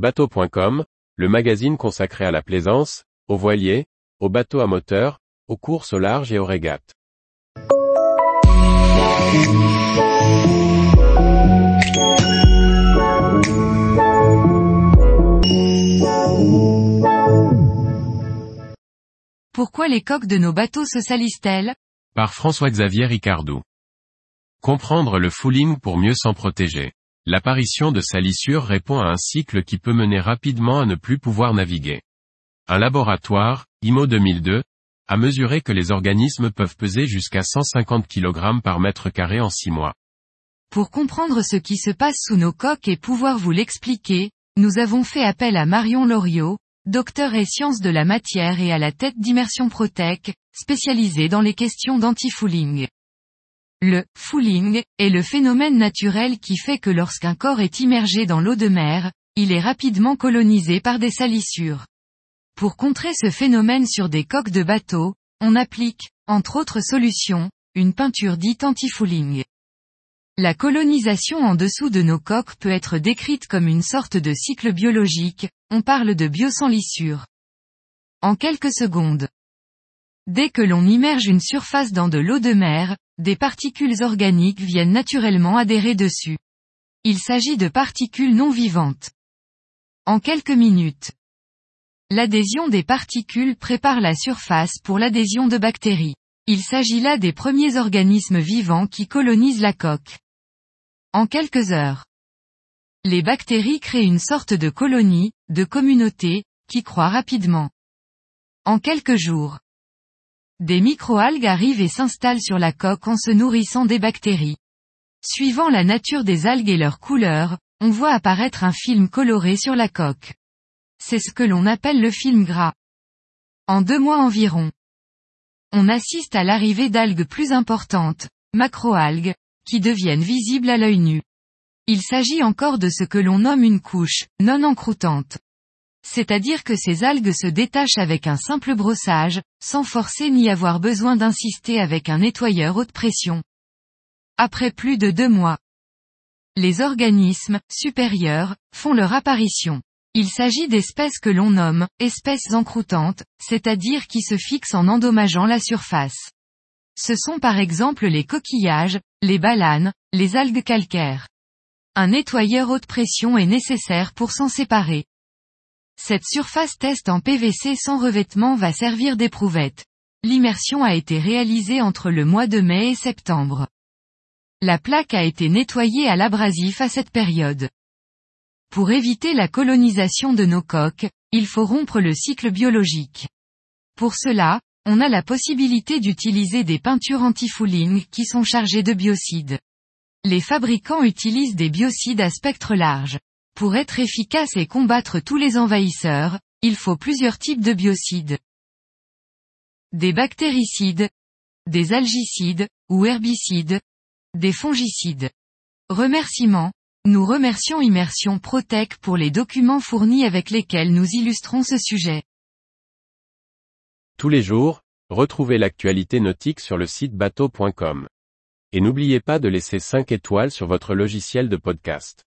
Bateau.com, le magazine consacré à la plaisance, aux voiliers, aux bateaux à moteur, aux courses au large et aux régates. Pourquoi les coques de nos bateaux se salissent-elles? Par François-Xavier Ricardou. Comprendre le fouling pour mieux s'en protéger. L'apparition de salissures répond à un cycle qui peut mener rapidement à ne plus pouvoir naviguer. Un laboratoire, IMO 2002, a mesuré que les organismes peuvent peser jusqu'à 150 kg par mètre carré en 6 mois. Pour comprendre ce qui se passe sous nos coques et pouvoir vous l'expliquer, nous avons fait appel à Marion Loriot, docteur et sciences de la matière et à la tête d'Immersion Protec, spécialisée dans les questions d'anti-fouling. Le fouling est le phénomène naturel qui fait que lorsqu'un corps est immergé dans l'eau de mer, il est rapidement colonisé par des salissures. Pour contrer ce phénomène sur des coques de bateau, on applique, entre autres solutions, une peinture dite anti-fouling. La colonisation en dessous de nos coques peut être décrite comme une sorte de cycle biologique, on parle de biosanlissure. En quelques secondes. Dès que l'on immerge une surface dans de l'eau de mer, des particules organiques viennent naturellement adhérer dessus. Il s'agit de particules non vivantes. En quelques minutes. L'adhésion des particules prépare la surface pour l'adhésion de bactéries. Il s'agit là des premiers organismes vivants qui colonisent la coque. En quelques heures. Les bactéries créent une sorte de colonie, de communauté, qui croît rapidement. En quelques jours. Des microalgues arrivent et s'installent sur la coque en se nourrissant des bactéries. Suivant la nature des algues et leur couleur, on voit apparaître un film coloré sur la coque. C'est ce que l'on appelle le film gras. En deux mois environ, on assiste à l'arrivée d'algues plus importantes, macroalgues, qui deviennent visibles à l'œil nu. Il s'agit encore de ce que l'on nomme une couche, non encroûtante. C'est-à-dire que ces algues se détachent avec un simple brossage, sans forcer ni avoir besoin d'insister avec un nettoyeur haute pression. Après plus de deux mois, les organismes, supérieurs, font leur apparition. Il s'agit d'espèces que l'on nomme, espèces encroûtantes, c'est-à-dire qui se fixent en endommageant la surface. Ce sont par exemple les coquillages, les balanes, les algues calcaires. Un nettoyeur haute pression est nécessaire pour s'en séparer. Cette surface test en PVC sans revêtement va servir d'éprouvette. L'immersion a été réalisée entre le mois de mai et septembre. La plaque a été nettoyée à l'abrasif à cette période. Pour éviter la colonisation de nos coques, il faut rompre le cycle biologique. Pour cela, on a la possibilité d'utiliser des peintures anti-fouling qui sont chargées de biocides. Les fabricants utilisent des biocides à spectre large. Pour être efficace et combattre tous les envahisseurs, il faut plusieurs types de biocides. Des bactéricides, des algicides, ou herbicides, des fongicides. Remerciements. Nous remercions Immersion Protec pour les documents fournis avec lesquels nous illustrons ce sujet. Tous les jours, retrouvez l'actualité nautique sur le site bateau.com. Et n'oubliez pas de laisser 5 étoiles sur votre logiciel de podcast.